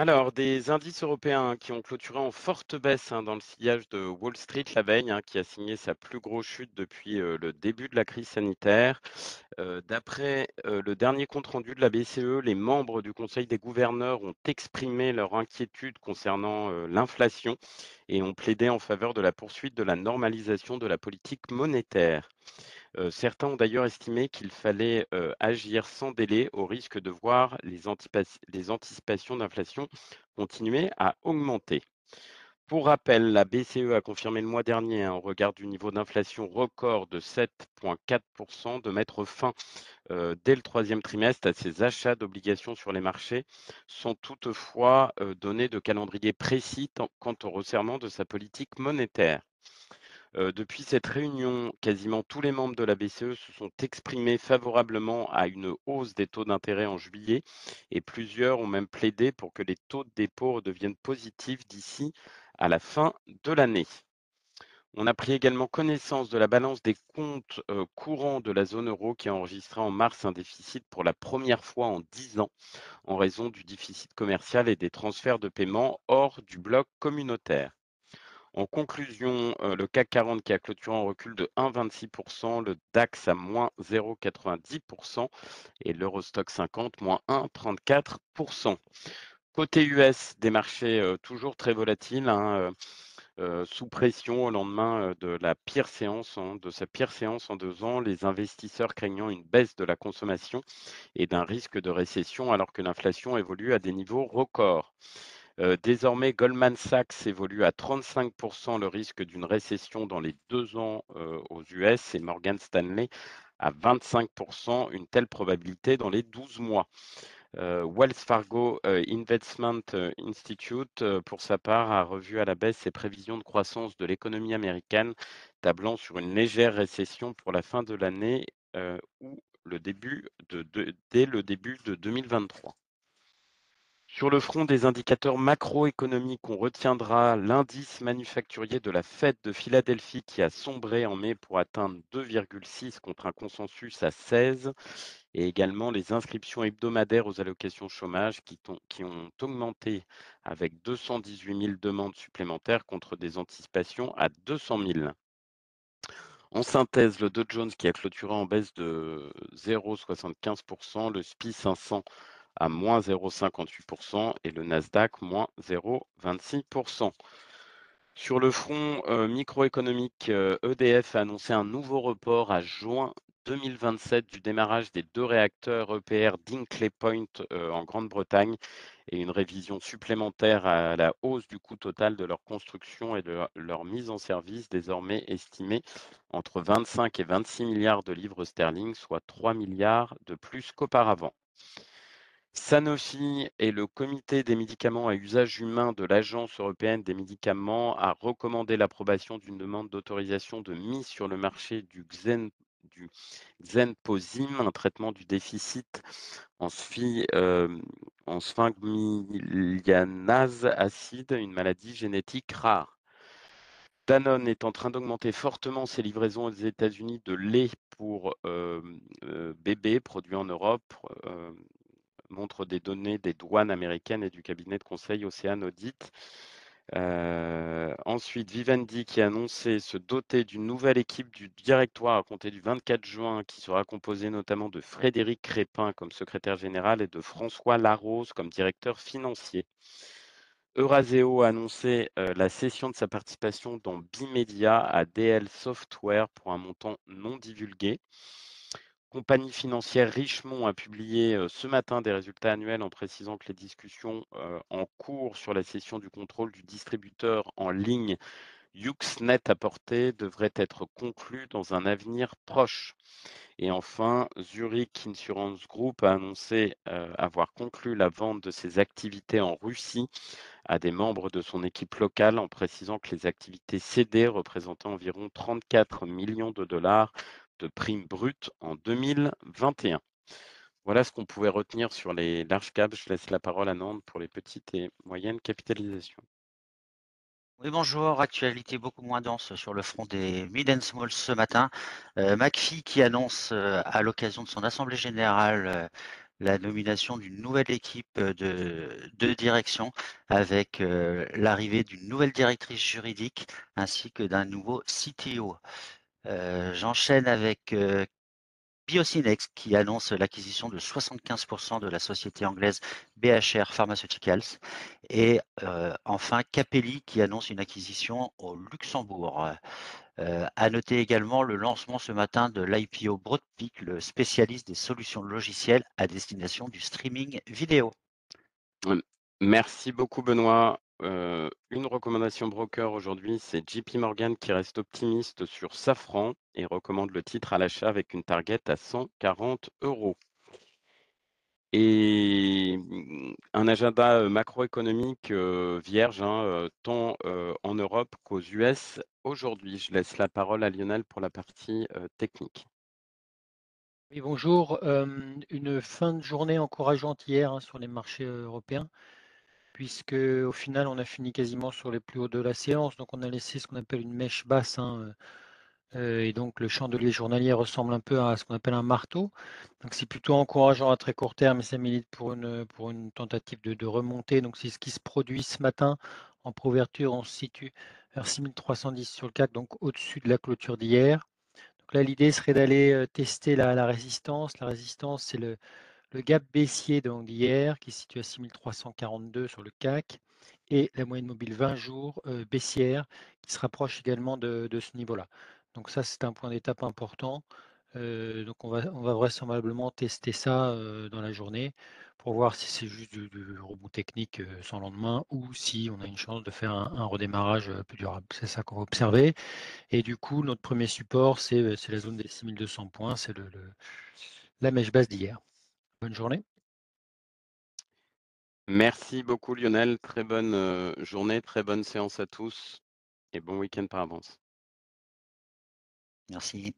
Alors, des indices européens qui ont clôturé en forte baisse hein, dans le sillage de Wall Street la veille, hein, qui a signé sa plus grosse chute depuis euh, le début de la crise sanitaire. Euh, D'après euh, le dernier compte-rendu de la BCE, les membres du Conseil des gouverneurs ont exprimé leur inquiétude concernant l'inflation et ont plaidé en faveur de la poursuite de la normalisation de la politique monétaire. Certains ont d'ailleurs estimé qu'il fallait agir sans délai au risque de voir les, anticipations d'inflation continuer à augmenter. Pour rappel, la BCE a confirmé le mois dernier, hein, au regard du niveau d'inflation record de 7,4%, de mettre fin dès le troisième trimestre à ses achats d'obligations sur les marchés, sans toutefois donner de calendrier précis quant au resserrement de sa politique monétaire. Depuis cette réunion, quasiment tous les membres de la BCE se sont exprimés favorablement à une hausse des taux d'intérêt en juillet et plusieurs ont même plaidé pour que les taux de dépôt redeviennent positifs d'ici à la fin de l'année. On a pris également connaissance de la balance des comptes courants de la zone euro qui a enregistré en mars un déficit pour la première fois en 10 ans en raison du déficit commercial et des transferts de paiement hors du bloc communautaire. En conclusion, euh, le CAC 40 qui a clôturé en recul de 1,26%, le DAX à moins 0,90% et l'Eurostock 50 moins 1,34%. Côté US, des marchés euh, toujours très volatiles, hein, euh, sous pression au lendemain de la pire séance, de sa pire séance en deux ans, les investisseurs craignant une baisse de la consommation et d'un risque de récession alors que l'inflation évolue à des niveaux records. Euh, désormais, Goldman Sachs évolue à 35% le risque d'une récession dans les deux ans euh, aux US et Morgan Stanley à 25% une telle probabilité dans les 12 mois. Euh, Wells Fargo Investment Institute, pour sa part, a revu à la baisse ses prévisions de croissance de l'économie américaine, tablant sur une légère récession pour la fin de l'année ou le début dès le début de 2023. Sur le front des indicateurs macroéconomiques, on retiendra l'indice manufacturier de la Fed de Philadelphie qui a sombré en mai pour atteindre 2,6 contre un consensus à 16 et également les inscriptions hebdomadaires aux allocations chômage qui, ont augmenté avec 218 000 demandes supplémentaires contre des anticipations à 200 000. En synthèse, le Dow Jones qui a clôturé en baisse de 0,75%, le SPI 500 à moins 0,58% et le Nasdaq moins 0,26%. Sur le front euh, microéconomique, euh, EDF a annoncé un nouveau report à juin 2027 du démarrage des deux réacteurs EPR d'Inkley Point euh, en Grande-Bretagne et une révision supplémentaire à la hausse du coût total de leur construction et de leur mise en service, désormais estimée entre 25 et 26 milliards de livres sterling, soit 3 milliards de plus qu'auparavant. Sanofi et le comité des médicaments à usage humain de l'Agence européenne des médicaments a recommandé l'approbation d'une demande d'autorisation de mise sur le marché du, Xen, un traitement du déficit en, sphi, euh, acide, une maladie génétique rare. Danone est en train d'augmenter fortement ses livraisons aux États-Unis de lait pour euh, euh, bébés produits en Europe. Montre des données des douanes américaines et du cabinet de conseil Océan Audit. Euh, ensuite, Vivendi qui a annoncé se doter d'une nouvelle équipe du directoire à compter du 24 juin, qui sera composée notamment de Frédéric Crépin comme secrétaire général et de François Larose comme directeur financier. Euraseo a annoncé euh, la cession de sa participation dans Bimedia à DL Software pour un montant non divulgué. Compagnie financière Richemont a publié ce matin des résultats annuels en précisant que les discussions en cours sur la cession du contrôle du distributeur en ligne Yuxnet apporté devraient être conclues dans un avenir proche. Et enfin, Zurich Insurance Group a annoncé avoir conclu la vente de ses activités en Russie à des membres de son équipe locale en précisant que les activités cédées représentaient environ 34 millions de dollars de primes brutes en 2021. Voilà ce qu'on pouvait retenir sur les larges caps. Je laisse la parole à Nantes pour les petites et moyennes capitalisations. Oui, bonjour. Actualité beaucoup moins dense sur le front des mid and small ce matin. Euh, McPhee qui annonce euh, à l'occasion de son assemblée générale euh, la nomination d'une nouvelle équipe de, de direction avec euh, l'arrivée d'une nouvelle directrice juridique ainsi que d'un nouveau CTO. J'enchaîne avec euh, Biocinex qui annonce l'acquisition de 75% de la société anglaise BHR Pharmaceuticals et enfin Capelli qui annonce une acquisition au Luxembourg. Euh, à noter également le lancement ce matin de l'IPO Broadpeak, le spécialiste des solutions logicielles à destination du streaming vidéo. Merci beaucoup Benoît. Une recommandation broker aujourd'hui, c'est JP Morgan qui reste optimiste sur Safran et recommande le titre à l'achat avec une target à 140 euros. Et mmh, un agenda macroéconomique vierge, hein, tant en Europe qu'aux US aujourd'hui. Je laisse la parole à Lionel pour la partie technique. Oui, bonjour. une fin de journée encourageante hier hein, sur les marchés européens puisque au final, on a fini quasiment sur les plus hauts de la séance. Donc, on a laissé ce qu'on appelle une mèche basse. Hein, euh, et donc, le chandelier journalier ressemble un peu à ce qu'on appelle un marteau. Donc, c'est plutôt encourageant à très court terme et ça milite pour une, tentative de, de remontée. Donc, c'est ce qui se produit ce matin. En préouverture, on se situe vers 6310 sur le CAC, donc au-dessus de la clôture d'hier. Donc là, l'idée serait d'aller euh, tester la résistance. La résistance, c'est le, le gap baissier d'hier qui se situe à 6342 sur le CAC et la moyenne mobile 20 jours euh, baissière qui se rapproche également de, ce niveau-là. Donc ça, c'est un point d'étape important. Euh, donc on va, vraisemblablement tester ça euh, dans la journée pour voir si c'est juste du, rebond technique sans lendemain ou si on a une chance de faire un, redémarrage plus durable. C'est ça qu'on va observer. Et du coup, notre premier support, c'est la zone des 6200 points, c'est la mèche basse d'hier. Bonne journée. Merci beaucoup Lionel. Très bonne journée, très bonne séance à tous et bon week-end par avance. Merci.